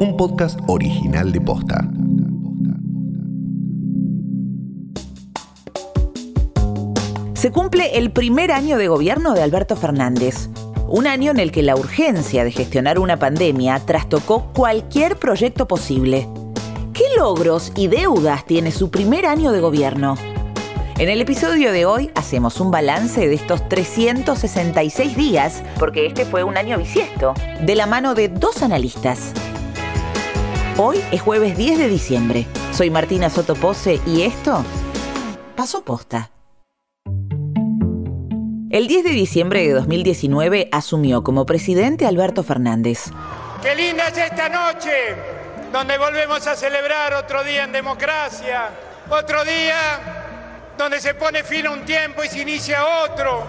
un podcast original de Posta. Se cumple el primer año de gobierno de Alberto Fernández. Un año en el que la urgencia de gestionar una pandemia trastocó cualquier proyecto posible. ¿Qué logros y deudas tiene su primer año de gobierno? En el episodio de hoy hacemos un balance de estos 366 días, porque este fue un año bisiesto, de la mano de dos analistas. Hoy es jueves 10 de diciembre. Soy Martina Sotopose y esto pasó posta. El 10 de diciembre de 2019 asumió como presidente Alberto Fernández. ¡Qué linda es esta noche! Donde volvemos a celebrar otro día en democracia, otro día donde se pone fin a un tiempo y se inicia otro.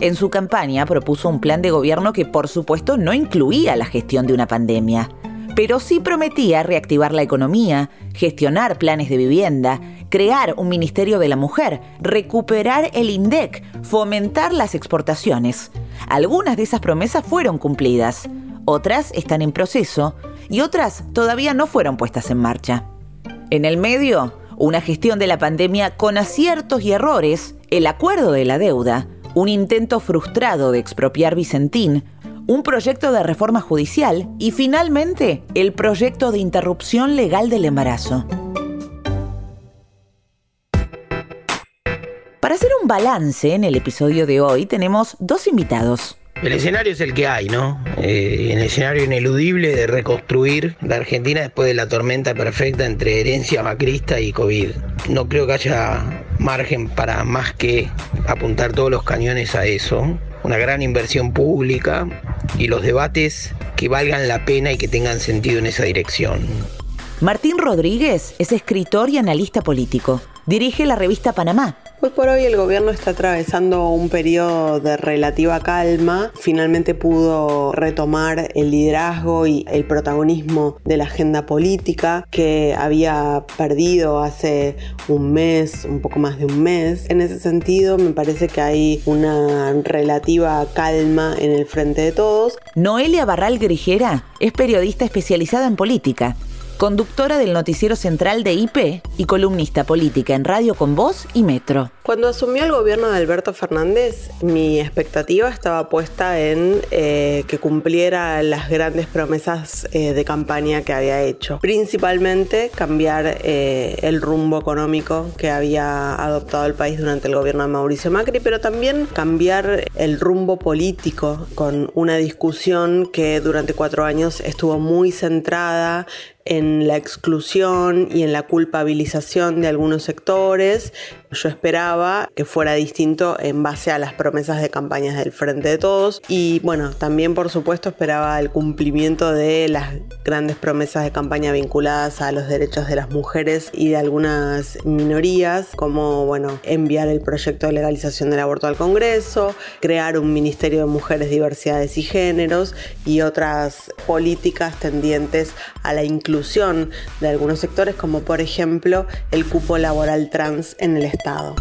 En su campaña propuso un plan de gobierno que por supuesto no incluía la gestión de una pandemia, pero sí prometía reactivar la economía, gestionar planes de vivienda, crear un Ministerio de la Mujer, recuperar el INDEC, fomentar las exportaciones. Algunas de esas promesas fueron cumplidas, otras están en proceso y otras todavía no fueron puestas en marcha. En el medio, una gestión de la pandemia con aciertos y errores, el acuerdo de la deuda, un intento frustrado de expropiar Vicentín, un proyecto de reforma judicial y finalmente el proyecto de interrupción legal del embarazo. Para hacer un balance en el episodio de hoy tenemos dos invitados. El escenario es el que hay, ¿no? Eh, el escenario ineludible de reconstruir la Argentina después de la tormenta perfecta entre herencia macrista y COVID. No creo que haya margen para más que apuntar todos los cañones a eso. Una gran inversión pública y los debates que valgan la pena y que tengan sentido en esa dirección. Martín Rodríguez es escritor y analista político. Dirige la revista Panamá, Hoy por hoy el gobierno está atravesando un periodo de relativa calma. Finalmente pudo retomar el liderazgo y el protagonismo de la agenda política que había perdido hace un mes, un poco más de un mes. En ese sentido me parece que hay una relativa calma en el frente de todos. Noelia Barral Grijera es periodista especializada en política conductora del noticiero central de IP y columnista política en Radio con Voz y Metro. Cuando asumió el gobierno de Alberto Fernández, mi expectativa estaba puesta en eh, que cumpliera las grandes promesas eh, de campaña que había hecho. Principalmente cambiar eh, el rumbo económico que había adoptado el país durante el gobierno de Mauricio Macri, pero también cambiar el rumbo político con una discusión que durante cuatro años estuvo muy centrada en la exclusión y en la culpabilización de algunos sectores. Yo esperaba que fuera distinto en base a las promesas de campañas del Frente de Todos y bueno, también por supuesto esperaba el cumplimiento de las grandes promesas de campaña vinculadas a los derechos de las mujeres y de algunas minorías, como bueno, enviar el proyecto de legalización del aborto al Congreso, crear un Ministerio de Mujeres, Diversidades y Géneros y otras políticas tendientes a la inclusión de algunos sectores, como por ejemplo el cupo laboral trans en el Estado.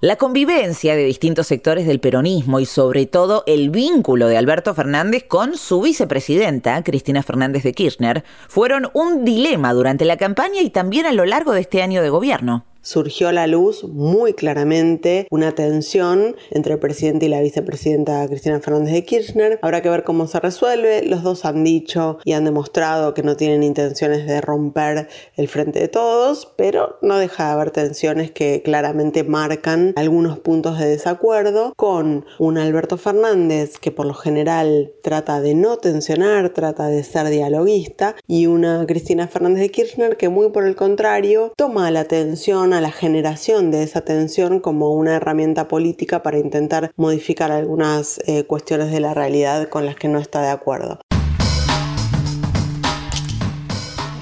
La convivencia de distintos sectores del peronismo y sobre todo el vínculo de Alberto Fernández con su vicepresidenta, Cristina Fernández de Kirchner, fueron un dilema durante la campaña y también a lo largo de este año de gobierno surgió a la luz muy claramente una tensión entre el presidente y la vicepresidenta Cristina Fernández de Kirchner. Habrá que ver cómo se resuelve. Los dos han dicho y han demostrado que no tienen intenciones de romper el frente de todos, pero no deja de haber tensiones que claramente marcan algunos puntos de desacuerdo con un Alberto Fernández que por lo general trata de no tensionar, trata de ser dialoguista y una Cristina Fernández de Kirchner que muy por el contrario toma la atención la generación de esa tensión como una herramienta política para intentar modificar algunas eh, cuestiones de la realidad con las que no está de acuerdo.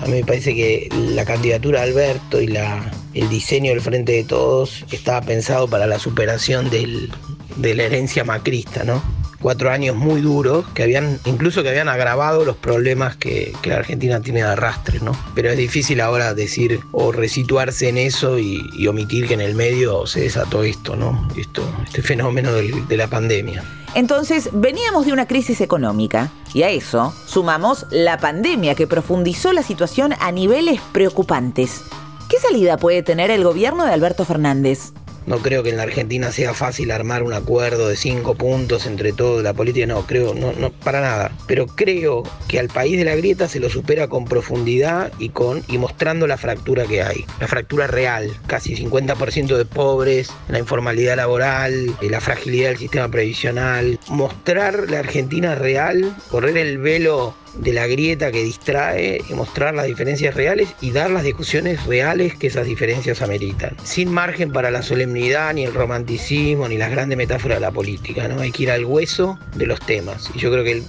A mí me parece que la candidatura de Alberto y la, el diseño del Frente de Todos estaba pensado para la superación del, de la herencia macrista, ¿no? Cuatro años muy duros que habían incluso que habían agravado los problemas que, la Argentina tiene de arrastre, ¿no? Pero es difícil ahora decir o resituarse en eso y, omitir que en el medio se desató esto, ¿no? Esto, este fenómeno de la pandemia. Entonces, veníamos de una crisis económica Y a eso sumamos la pandemia que profundizó la situación a niveles preocupantes. ¿Qué salida puede tener el gobierno de Alberto Fernández? No creo que en la Argentina sea fácil armar un acuerdo de cinco puntos entre todo la política, no, creo, no, no, para nada. Pero creo que al país de la grieta se lo supera con profundidad y con y mostrando la fractura que hay. La fractura real, casi 50% de pobres, la informalidad laboral, eh, la fragilidad del sistema previsional. Mostrar la Argentina real, correr el velo de la grieta que distrae y mostrar las diferencias reales y dar las discusiones reales que esas diferencias ameritan. Sin margen para la solemnidad, ni el romanticismo, ni las grandes metáforas de la política. ¿no? Hay que ir al hueso de los temas. Y yo creo que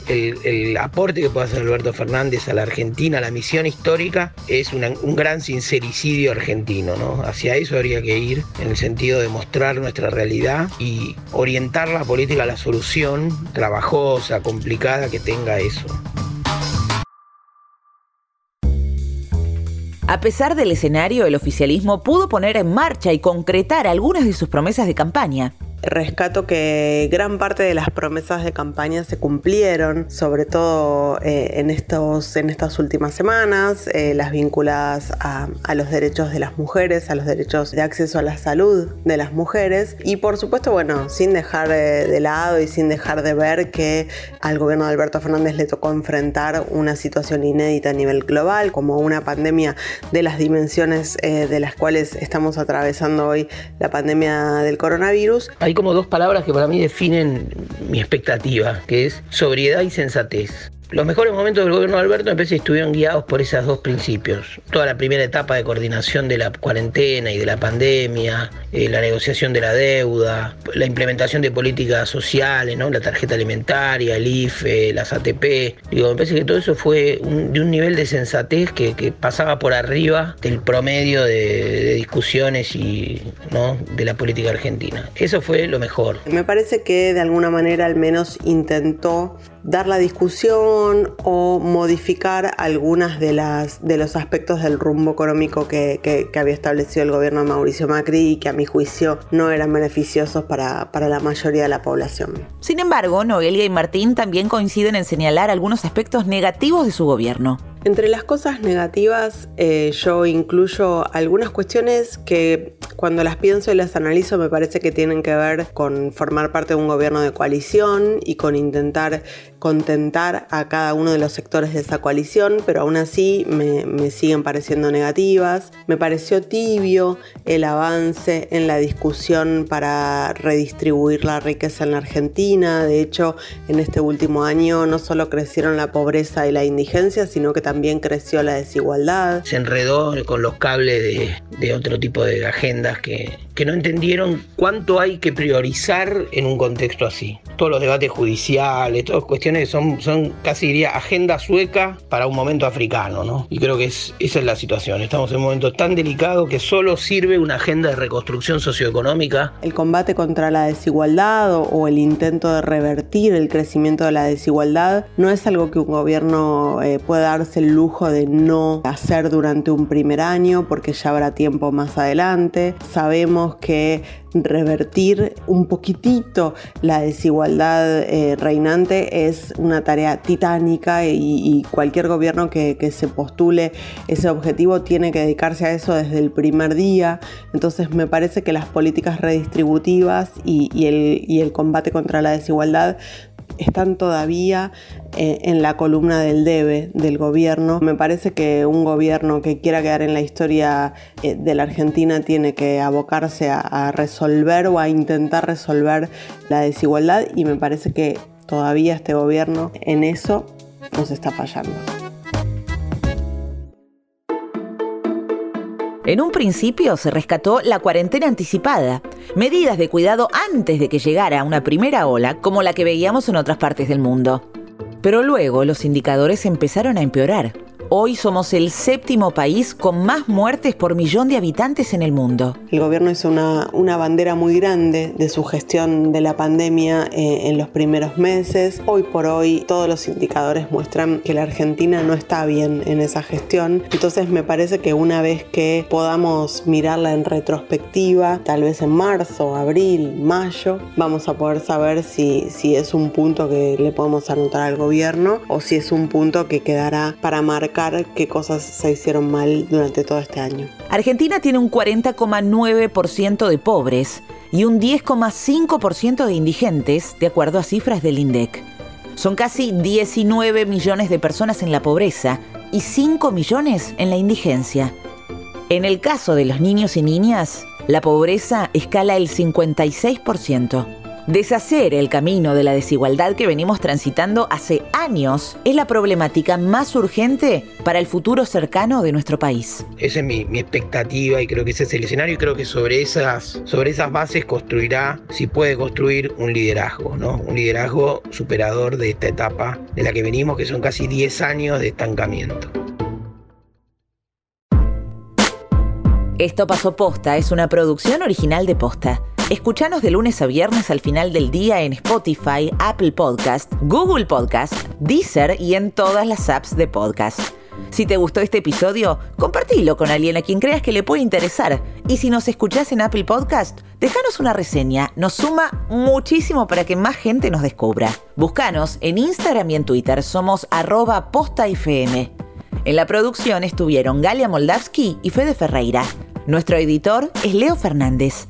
el, aporte que puede hacer Alberto Fernández a la Argentina, a la misión histórica, es un gran sincericidio argentino. ¿no? Hacia eso habría que ir en el sentido de mostrar nuestra realidad y orientar la política a la solución trabajosa, complicada que tenga eso. A pesar del escenario, el oficialismo pudo poner en marcha y concretar algunas de sus promesas de campaña. Rescato que gran parte de las promesas de campaña se cumplieron, sobre todo eh, en, estos, en estas últimas semanas, eh, las vinculadas a, los derechos de las mujeres, a los derechos de acceso a la salud de las mujeres. Y por supuesto, bueno, sin dejar eh, de lado y sin dejar de ver que al gobierno de Alberto Fernández le tocó enfrentar una situación inédita a nivel global, como una pandemia de las dimensiones de las cuales estamos atravesando hoy la pandemia del coronavirus hay como dos palabras que para mí definen mi expectativa, que es sobriedad y sensatez. Los mejores momentos del gobierno de Alberto que estuvieron guiados por esos dos principios. Toda la primera etapa de coordinación de la cuarentena y de la pandemia, eh, la negociación de la deuda, la implementación de políticas sociales, ¿no? la tarjeta alimentaria, el IFE, las ATP. Digo, me parece que todo eso fue de un nivel de sensatez que, pasaba por arriba del promedio de, discusiones y ¿no? de la política argentina. Eso fue lo mejor. Me parece que de alguna manera al menos intentó dar la discusión o modificar algunas de las de los aspectos del rumbo económico que, había establecido el gobierno de Mauricio Macri y que a mi juicio no eran beneficiosos para, para la mayoría de la población. Sin embargo, Noelia y Martín también coinciden en señalar algunos aspectos negativos de su gobierno. Entre las cosas negativas eh, yo incluyo algunas cuestiones que cuando las pienso y las analizo me parece que tienen que ver con formar parte de un gobierno de coalición y con intentar contentar a cada uno de los sectores de esa coalición, pero aún así me, me, siguen pareciendo negativas. Me pareció tibio el avance en la discusión para redistribuir la riqueza en la Argentina. De hecho, en este último año no solo crecieron la pobreza y la indigencia, sino que también creció la desigualdad. Se enredó con los cables de, de otro tipo de agendas que, que no entendieron cuánto hay que priorizar en un contexto así. Todos los debates judiciales, todas cuestiones que son, son casi diría agenda sueca para un momento africano, ¿no? Y creo que es, esa es la situación. Estamos en un momento tan delicado que solo sirve una agenda de reconstrucción socioeconómica. El combate contra la desigualdad o, el intento de revertir el crecimiento de la desigualdad no es algo que un gobierno eh, pueda darse el lujo de no hacer durante un primer año porque ya habrá tiempo más adelante. Sabemos que revertir un poquitito la desigualdad eh, reinante es una tarea titánica y, cualquier gobierno que, se postule ese objetivo tiene que dedicarse a eso desde el primer día. Entonces me parece que las políticas redistributivas y el combate contra la desigualdad están todavía eh, en la columna del debe del gobierno. Me parece que un gobierno que quiera quedar en la historia eh, de la Argentina tiene que abocarse a resolver o a intentar resolver la desigualdad y me parece que todavía este gobierno en eso nos está fallando. En un principio se rescató la cuarentena anticipada, medidas de cuidado antes de que llegara una primera ola como la que veíamos en otras partes del mundo. Pero luego los indicadores empezaron a empeorar. Hoy somos el séptimo país con más muertes por millón de habitantes en el mundo. El gobierno hizo una, una bandera muy grande de su gestión de la pandemia eh, en los primeros meses. Hoy por hoy todos los indicadores muestran que la Argentina no está bien en esa gestión. Entonces me parece que una vez que podamos mirarla en retrospectiva, tal vez en marzo, abril, mayo, vamos a poder saber si, si es un punto que le podemos anotar al gobierno o si es un punto que quedará para marcar qué cosas se hicieron mal durante todo este año. Argentina tiene un 40,9% de pobres y un 10,5% de indigentes, de acuerdo a cifras del INDEC. Son casi 19 millones de personas en la pobreza y 5 millones en la indigencia. En el caso de los niños y niñas, la pobreza escala el 56%. Deshacer el camino de la desigualdad que venimos transitando hace años es la problemática más urgente para el futuro cercano de nuestro país. Esa es mi, expectativa y creo que ese es el escenario y creo que sobre esas, sobre esas bases construirá, si puede construir, un liderazgo, ¿no? Un liderazgo superador de esta etapa de la que venimos, que son casi 10 años de estancamiento. Esto pasó posta, es una producción original de posta. Escuchanos de lunes a viernes al final del día en Spotify, Apple Podcast, Google Podcast, Deezer y en todas las apps de podcast. Si te gustó este episodio, compartilo con alguien a quien creas que le puede interesar. Y si nos escuchás en Apple Podcast, déjanos una reseña. Nos suma muchísimo para que más gente nos descubra. Búscanos en Instagram y en Twitter. Somos arroba postafm. En la producción estuvieron Galia Moldavsky y Fede Ferreira. Nuestro editor es Leo Fernández.